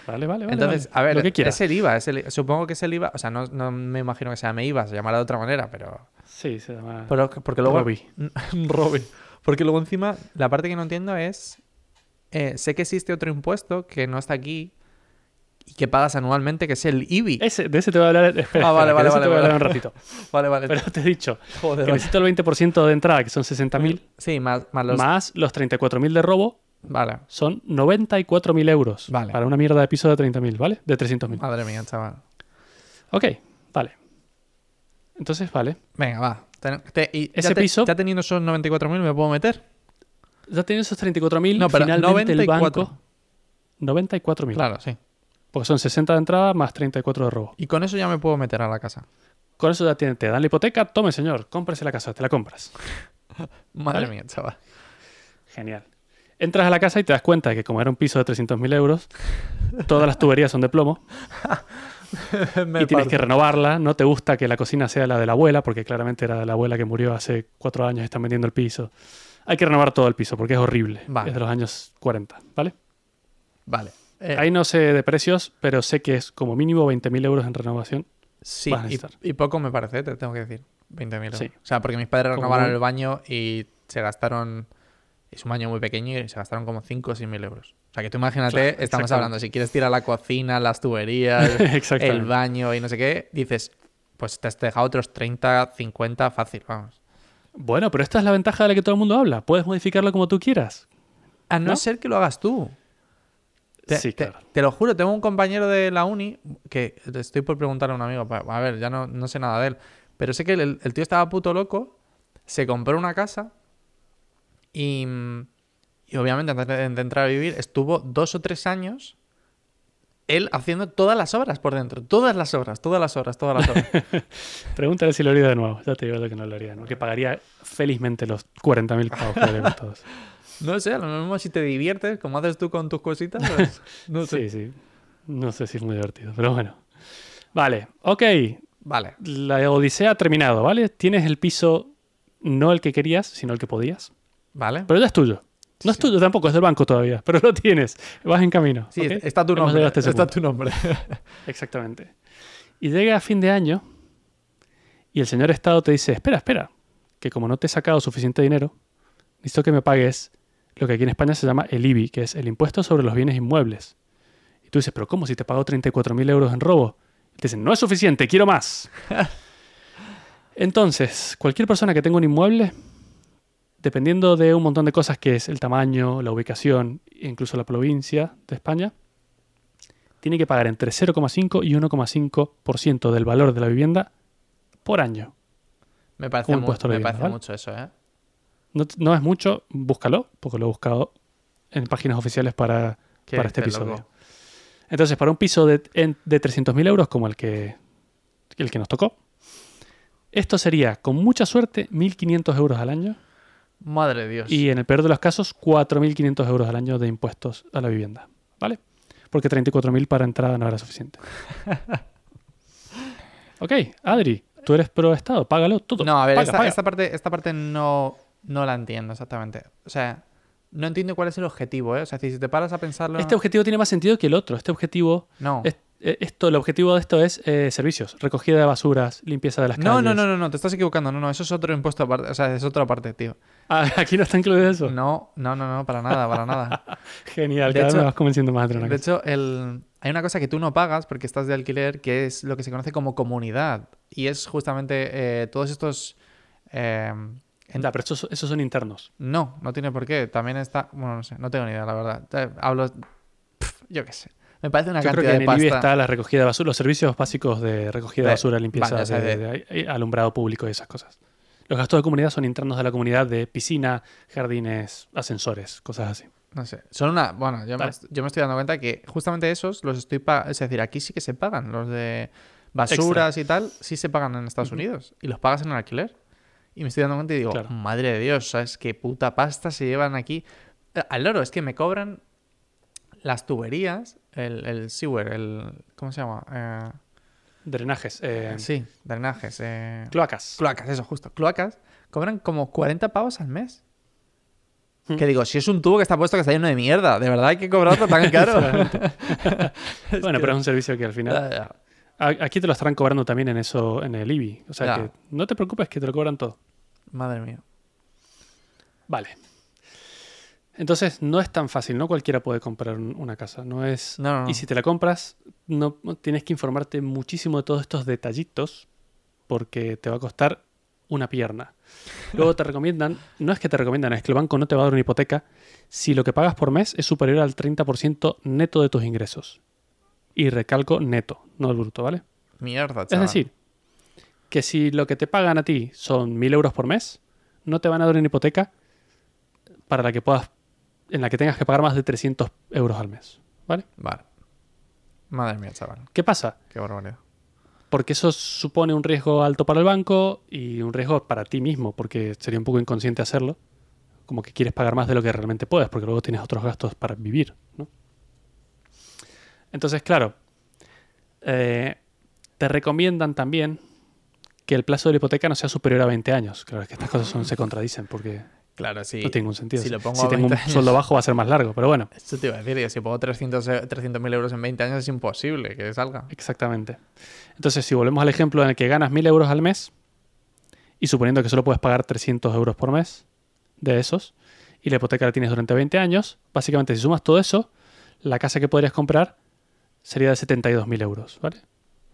Vale, vale, vale. Entonces, vale. a ver, lo que quieras. es el IVA, es el- supongo que es el IVA, o sea, no, no me imagino que se llame IVA, se llamará de otra manera, pero... Sí, se llama pero porque luego... Robi. Robi. Porque luego encima, la parte que no entiendo es, eh, sé que existe otro impuesto que no está aquí y que pagas anualmente, que es el IBI. Ese, de ese te voy a hablar. Espera, Ah, vale, espera, vale, vale, te voy a hablar un ratito. Vale, vale. Pero te he dicho Joder, que necesito el 20% de entrada, que son 60.000, Sí, más, más los... más los 34.000 de robo, Vale. son 94.000 euros. Vale. Para una mierda de piso de 30.000, ¿vale? De 300.000. Madre mía, chaval. Ok, vale. Entonces, vale. Venga, va. Ten- te- y ya Ese te- piso- Ya teniendo esos 94.000 me puedo meter. Ya teniendo esos 34.000, No, pero finalmente el 94. banco... 94.000. Claro, sí. Porque son 60 de entrada más 34 de robo. Y con eso ya me puedo meter a la casa. Con eso ya tiene- te dan la hipoteca, tome señor, cómprese la casa, te la compras. Madre Vale. mía, chaval. Genial. Entras a la casa y te das cuenta de que como era un piso de 300.000 euros, todas las tuberías son de plomo y tienes que renovarla. No te gusta que la cocina sea la de la abuela, porque claramente era de la abuela que murió hace cuatro años y están vendiendo el piso. Hay que renovar todo el piso porque es horrible. Vale. Es de los años 40, ¿vale? Vale. Eh, Ahí no sé de precios, pero sé que es como mínimo 20.000 euros en renovación. sí, y, poco me parece, te tengo que decir. 20.000 euros. Sí. O sea, porque mis padres Como renovaron un- el baño y se gastaron... Es un baño muy pequeño y se gastaron como 5 o 6 mil euros. O sea, que tú imagínate, Claro, estamos hablando, si quieres tirar la cocina, las tuberías, el baño y no sé qué, dices, pues te has dejado otros 30, 50 fácil, vamos. Bueno, pero esta es la ventaja de la que todo el mundo habla. Puedes modificarlo como tú quieras. A no, ¿No? ser que lo hagas tú. Te, Sí, claro. te lo juro, tengo un compañero de la uni que estoy por preguntarle a un amigo. A ver, ya no, no sé nada de él. Pero sé que el, el tío estaba puto loco. Se compró una casa. Y, y obviamente antes de, de entrar a vivir estuvo dos o tres años. Él haciendo todas las obras por dentro. Todas las obras, todas las obras, todas las obras. Pregúntale si lo haría de nuevo. Ya te digo que no lo haría de nuevo. Que pagaría felizmente los 40.000 pavos que le todos. No sé, a lo mismo si te diviertes, como haces tú con tus cositas. pues, no sé. Sí, sí. No sé si es muy divertido, pero bueno. Vale, ok. Vale. La odisea ha terminado, ¿vale? Tienes el piso, no el que querías, sino el que podías. Vale. Pero ya es tuyo. No es tuyo tampoco, es del banco todavía, pero lo tienes. Vas en camino. Sí, está tu nombre. Está punto. tu nombre. Exactamente. Y llega a fin de año y el señor Estado te dice, espera, espera, que como no te he sacado suficiente dinero, necesito que me pagues lo que aquí en España se llama el IBI, que es el impuesto sobre los bienes inmuebles. Y tú dices, pero ¿cómo si te pago 34.000 euros en robo? Y te dicen, no es suficiente, quiero más. Entonces, cualquier persona que tenga un inmueble, dependiendo de un montón de cosas que es el tamaño, la ubicación e incluso la provincia de España, tiene que pagar entre 0,5 y 1,5% del valor de la vivienda por año. Me parece, mu- me vivienda, parece ¿vale? mucho eso, ¿eh? No, no es mucho, búscalo, porque lo he buscado en páginas oficiales para, ¿Qué para este episodio. loco? Entonces, para un piso de, de 300.000 euros como el que, el que nos tocó, esto sería, con mucha suerte, 1.500 euros al año Madre de Dios. y en el peor de los casos, 4.500 euros al año de impuestos a la vivienda. ¿Vale? Porque 34.000 para entrada no era suficiente. ok, Adri, tú eres pro Estado, págalo todo. No, a ver, Paga, esta, paga. esta parte, esta parte no, no la entiendo exactamente. O sea, no entiendo cuál es el objetivo, ¿eh? O sea, si te paras a pensarlo... Este objetivo tiene más sentido que el otro. Este objetivo No. es- eh, esto, el objetivo de esto es eh, servicios, recogida de basuras, limpieza de las No, calles. no, no, no, no, te estás equivocando. No, no, eso es otro impuesto aparte. O sea, es otra parte, tío. Ah, aquí no está incluido eso. No, no, no, no, para nada, para nada. Genial, De hecho- me vas convenciendo más de una De cosa. hecho, el... hay una cosa que tú no pagas porque estás de alquiler, que es lo que se conoce como comunidad. Y es justamente eh, todos estos... eh, en- Ya, pero esos, esos son internos. No, no tiene por qué. También está... Bueno, no sé, no tengo ni idea, la verdad. Te- Hablo... Pff, yo qué sé. Me parece una Yo creo cantidad que en de el pasta... IBI está la recogida de basura, los servicios básicos de recogida de De- basura, limpieza, de- de- de- alumbrado público y esas cosas. Los gastos de comunidad son internos de la comunidad de piscina, jardines, ascensores, cosas así. No sé. Son una. Bueno, yo me, yo me estoy dando cuenta que justamente esos los estoy pagando. Es decir, aquí sí que se pagan. Los de basuras y tal, sí se pagan en Estados. Unidos. Y los pagas en el alquiler. Y me estoy dando cuenta y digo, Claro. madre de Dios, ¿sabes qué puta pasta se llevan aquí? Eh, Al loro, es que me cobran las tuberías, el, el sewer, el. ¿Cómo se llama? Eh, Drenajes, eh, sí, drenajes. Eh, cloacas. cloacas, eso, justo. Cloacas cobran como 40 pavos al mes. Mm. Que digo, si es un tubo que está puesto que está lleno de mierda, ¿de verdad hay que cobrarlo tan caro? bueno, pero es un servicio que al final... Aquí te lo estarán cobrando también en eso, en el IBI. O sea Ya. que no te preocupes que te lo cobran todo. Madre mía. Vale. Entonces no es tan fácil, no cualquiera puede comprar un- una casa. No es. No, no, no. Y si te la compras, no tienes que informarte muchísimo de todos estos detallitos porque te va a costar una pierna. Luego te recomiendan, no es que te recomiendan, es que el banco no te va a dar una hipoteca si lo que pagas por mes es superior al 30% neto de tus ingresos. Y recalco neto, no el bruto, ¿vale? Mierda, Es chaval. decir, que si lo que te pagan a ti son 1.000 euros por mes, no te van a dar una hipoteca para la que puedas, en la que tengas que pagar más de 300 euros al mes. ¿Vale? Vale. Madre mía, chaval. ¿Qué pasa? Qué barbaridad. Porque eso supone un riesgo alto para el banco y un riesgo para ti mismo, porque sería un poco inconsciente hacerlo. Como que quieres pagar más de lo que realmente puedes, porque luego tienes otros gastos para vivir, ¿no? Entonces, claro, eh, te recomiendan también que el plazo de la hipoteca no sea superior a 20 años. Claro, es que estas cosas son- se contradicen porque Claro, sí. no tiene ningún sentido. si lo pongo si tengo 20 un años- sueldo bajo va a ser más largo, pero bueno, Esto te iba a decir, que si pongo 300 e- 300.000 euros en 20 años es imposible que salga. exactamente. Entonces, si volvemos al ejemplo en el que ganas 1.000 euros al mes y suponiendo que solo puedes pagar 300 euros por mes de esos y la hipoteca la tienes durante 20 años, básicamente si sumas todo eso, la casa que podrías comprar sería de 72.000 euros, ¿vale?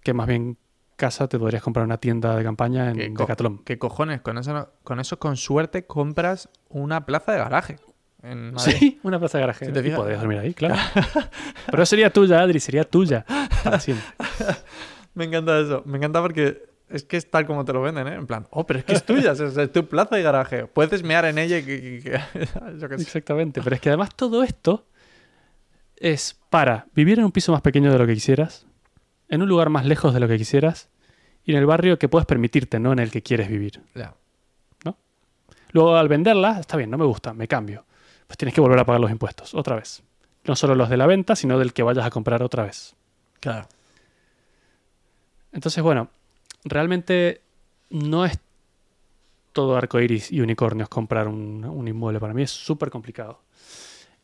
Que más bien casa te podrías comprar una tienda de campaña ¿Qué, en co- Decathlon. ¿Qué cojones? Con eso, con eso, con suerte, compras una plaza de garaje. En. Sí, una plaza de garaje. Si te fijas. podrías dormir ahí, claro. Pero sería tuya, Adri, sería tuya para siempre. Me encanta eso. Me encanta porque es que es tal como te lo venden, ¿eh? En plan, oh, pero es que es tuya, es, es tu plaza de garaje. Puedes mear en ella y que... que- que- yo qué sé. Exactamente, pero es que además todo esto es para vivir en un piso más pequeño de lo que quisieras, en un lugar más lejos de lo que quisieras y en el barrio que puedes permitirte, no en el que quieres vivir. Ya. Luego al venderla, está bien, no me gusta, me cambio. Pues tienes que volver a pagar los impuestos otra vez. No solo los de la venta, sino del que vayas a comprar otra vez. Claro. Entonces, bueno, realmente no es todo arcoiris y unicornios comprar un, un inmueble. Para mí es súper complicado.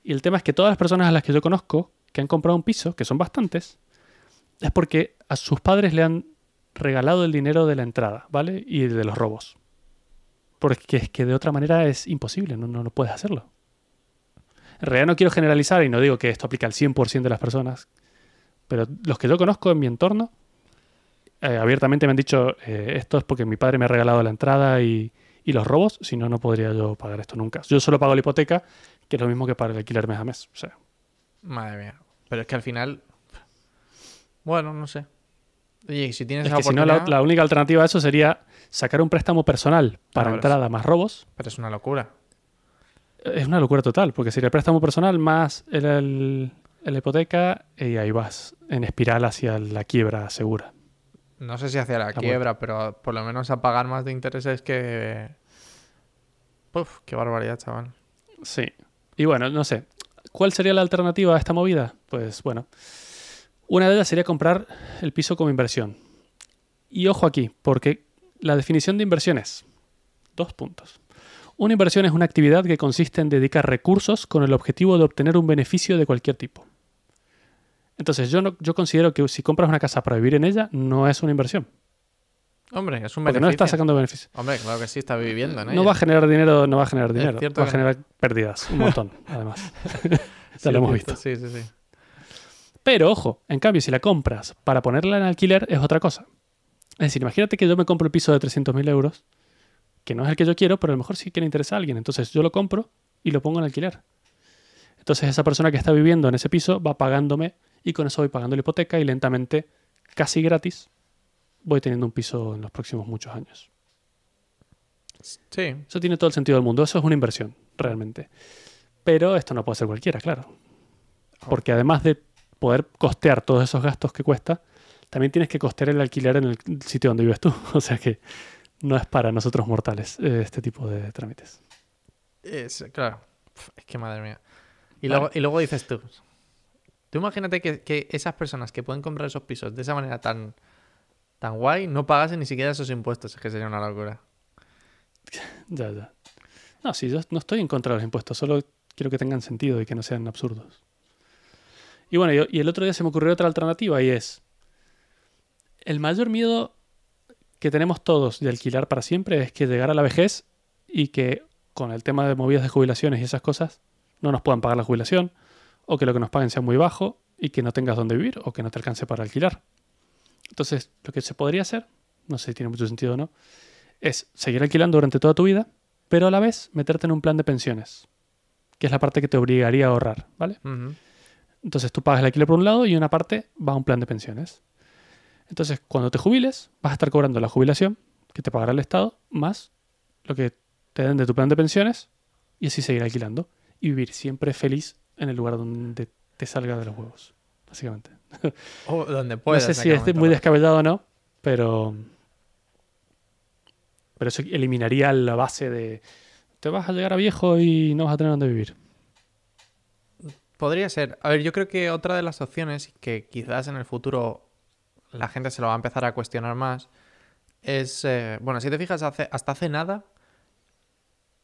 Y el tema es que todas las personas a las que yo conozco que han comprado un piso, que son bastantes, es porque a sus padres le han regalado el dinero de la entrada, ¿vale? Y de los robos. Porque es que de otra manera es imposible, no, no, no puedes hacerlo. En realidad no quiero generalizar y no digo que esto aplica al 100% de las personas, pero los que yo conozco en mi entorno, eh, abiertamente me han dicho, eh, esto es porque mi padre me ha regalado la entrada y, y los robos, si no, no podría yo pagar esto nunca. Yo solo pago la hipoteca, que es lo mismo que para el alquiler mes a mes. Madre mía. Pero es que al final... Bueno, no sé. Oye, si tienes es que si no, la, única alternativa a eso sería sacar un préstamo personal para Ahora entrada más robos. Pero es una locura. Es una locura total, porque sería el préstamo personal más el, el- hipoteca y ahí vas en espiral hacia la quiebra segura. No sé si hacia la quiebra, pero por lo menos a pagar más de intereses que... Uf, qué barbaridad, chaval. Sí. Y bueno, no sé. ¿Cuál sería la alternativa a esta movida? Pues bueno, una de ellas sería comprar el piso como inversión. Y ojo aquí, porque la definición de inversión es dos puntos. Una inversión es una actividad que consiste en dedicar recursos con el objetivo de obtener un beneficio de cualquier tipo. Entonces yo, no, yo considero que si compras una casa para vivir en ella, no es una inversión. Hombre, es un Porque beneficio. no estás sacando beneficios. Hombre, claro que sí, está viviendo en No ella. va a generar dinero, no va a generar dinero. Va a no. generar pérdidas, un montón, además. Sí, ya lo hemos visto. Sí, sí, sí. Pero ojo, en cambio, si la compras para ponerla en alquiler es otra cosa. Es decir, imagínate que yo me compro el piso de 300.000 euros, que no es el que yo quiero, pero a lo mejor sí que le interesa a alguien. Entonces yo lo compro y lo pongo en alquiler. Entonces esa persona que está viviendo en ese piso va pagándome y con eso voy pagando la hipoteca y lentamente, casi gratis, voy teniendo un piso en los próximos muchos años. Sí, Eso tiene todo el sentido del mundo. Eso es una inversión, realmente. Pero esto no puede ser cualquiera, claro. Porque además de poder costear todos esos gastos que cuesta, también tienes que costear el alquiler en el sitio donde vives tú. O sea que no es para nosotros mortales eh, este tipo de trámites. es, claro. Es que madre mía. Y, Vale. luego, y luego dices tú. Tú imagínate que, que esas personas que pueden comprar esos pisos de esa manera tan, tan guay no pagasen ni siquiera esos impuestos. Es que sería una locura. Ya, ya. No, sí, yo no estoy en contra de los impuestos, solo quiero que tengan sentido y que no sean absurdos. Y bueno, y, el otro día se me ocurrió otra alternativa y es, el mayor miedo que tenemos todos de alquilar para siempre es que llegar a la vejez y que con el tema de movidas de jubilaciones y esas cosas no nos puedan pagar la jubilación o que lo que nos paguen sea muy bajo y que no tengas dónde vivir o que no te alcance para alquilar. Entonces, lo que se podría hacer, no sé si tiene mucho sentido o no, es seguir alquilando durante toda tu vida, pero a la vez meterte en un plan de pensiones, que es la parte que te obligaría a ahorrar, ¿vale? Entonces tú pagas el alquiler por un lado y una parte va a un plan de pensiones. Entonces, cuando te jubiles, vas a estar cobrando la jubilación que te pagará el Estado, más lo que te den de tu plan de pensiones, y así seguir alquilando y vivir siempre feliz en el lugar donde te salga de los huevos, básicamente. O donde No puedas. sé en si es muy ¿no? descabellado o no, pero. Pero eso eliminaría la base de. Te vas a llegar a viejo y no vas a tener dónde vivir. Podría ser. A ver, yo creo que otra de las opciones que quizás en el futuro la gente se lo va a empezar a cuestionar más es, eh, bueno, si te fijas, hace- hasta hace nada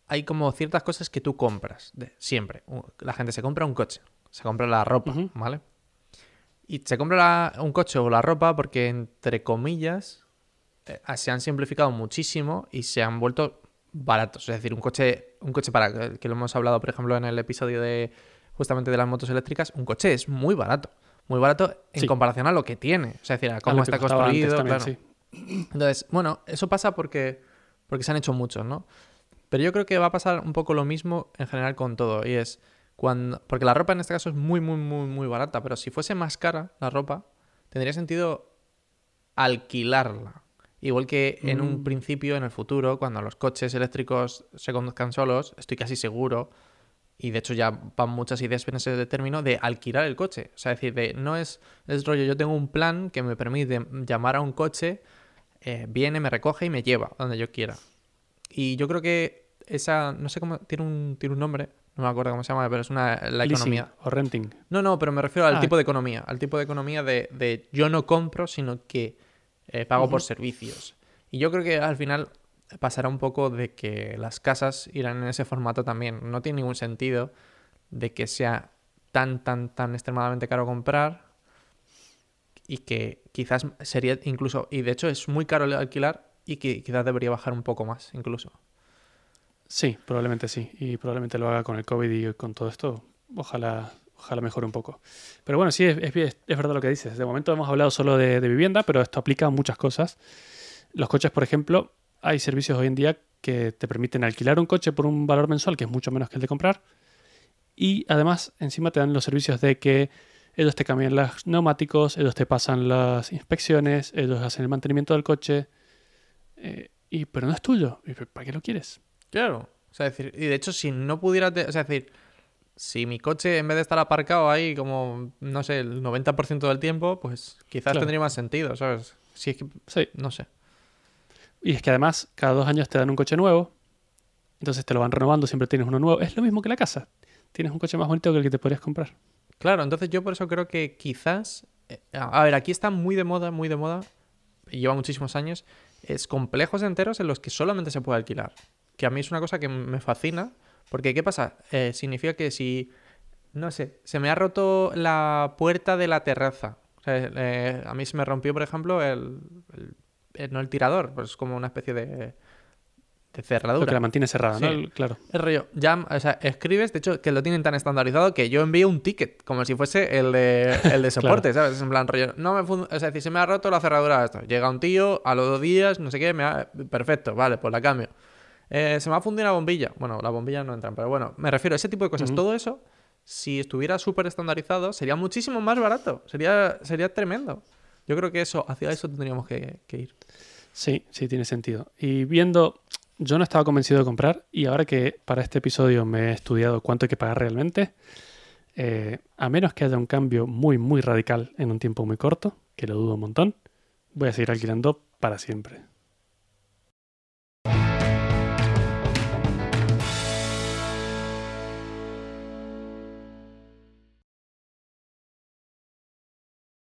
hay como ciertas cosas que tú compras, de, siempre. La gente se compra un coche, se compra la ropa. ¿vale? Y se compra la- un coche o la ropa porque, entre comillas, eh, se han simplificado muchísimo y se han vuelto baratos. Es decir, un coche, un coche para que lo hemos hablado, por ejemplo, en el episodio de justamente de las motos eléctricas, un coche es muy barato. Muy barato en Sí. comparación a lo que tiene. O sea, es decir, a cómo está construido. también, claro. sí. Entonces, bueno, eso pasa porque, porque se han hecho muchos, ¿no? Pero yo creo que va a pasar un poco lo mismo en general con todo. Y es cuando. Porque la ropa en este caso es muy, muy, muy, muy barata. Pero si fuese más cara la ropa, tendría sentido alquilarla. Igual que en un Mm. principio, en el futuro, cuando los coches eléctricos se conduzcan solos, estoy casi seguro, y de hecho ya van muchas ideas en ese término, de alquilar el coche. O sea, es decir, de, no es, es rollo, yo tengo un plan que me permite llamar a un coche, eh, viene, me recoge y me lleva donde yo quiera. Y yo creo que esa, no sé cómo, tiene un, tiene un nombre, no me acuerdo cómo se llama, pero es una, la Leasing economía. o renting. No, no, pero me refiero al Ah. tipo de economía, al tipo de economía de, de yo no compro, sino que eh, pago por servicios. Y yo creo que al final pasará un poco de que las casas irán en ese formato también. No tiene ningún sentido de que sea tan, tan, tan extremadamente caro comprar y que quizás sería incluso, y de hecho es muy caro alquilar y que quizás debería bajar un poco más incluso. Sí, probablemente sí. Y probablemente lo haga con el COVID y con todo esto. Ojalá, ojalá mejore un poco. Pero bueno, sí, es, es- es verdad lo que dices. De momento hemos hablado solo de, de vivienda, pero esto aplica a muchas cosas. Los coches, por ejemplo, hay servicios hoy en día que te permiten alquilar un coche por un valor mensual que es mucho menos que el de comprar. Y además, encima te dan los servicios de que ellos te cambian los neumáticos, ellos te pasan las inspecciones, ellos hacen el mantenimiento del coche. eh, y, pero no es tuyo. ¿Y ¿Para qué lo quieres? Claro. O sea, decir, y de hecho, si no o sea, decir, si mi coche en vez de estar aparcado ahí como, no sé, el 90% del tiempo, pues quizás Claro. tendría más sentido, ¿sabes? Si es que, Sí. no sé. Y es que además, cada dos años te dan un coche nuevo. Entonces te lo van renovando, siempre tienes uno nuevo. Es lo mismo que la casa. Tienes un coche más bonito que el que te podrías comprar. Claro, entonces yo por eso creo que quizás, eh, a ver, aquí está muy de moda, muy de moda, lleva muchísimos años, es complejos enteros en los que solamente se puede alquilar. Que a mí es una cosa que me fascina, porque ¿qué pasa? Eh, significa que si No sé, se me ha roto la puerta de la terraza. Eh, a mí se me rompió, por ejemplo, el- no el tirador, pues es como una especie de, de Lo cerradura. que la mantiene cerrada, ¿no? El- Claro. El rollo, ya, o sea, escribes, de hecho, que lo tienen tan estandarizado que yo envío un ticket, como si fuese el de, el de soporte, ¿sabes? Es en plan rollo, no me o sea, si se me ha roto la cerradura esto. Llega un tío, a los dos días, no sé qué, me ha... perfecto, vale, pues la cambio. Eh, se me ha fundido una bombilla. Bueno, las bombillas no entran, pero bueno, me refiero a ese tipo de cosas. Todo eso, si estuviera súper estandarizado, sería muchísimo más barato. Sería, sería tremendo. Yo creo que eso, hacia eso tendríamos que, ir. Sí, sí, tiene sentido. Y viendo, yo no estaba convencido de comprar y ahora que para este episodio me he estudiado cuánto hay que pagar realmente, eh, a menos que haya un cambio muy, muy radical en un tiempo muy corto, que lo dudo un montón, voy a seguir alquilando para siempre.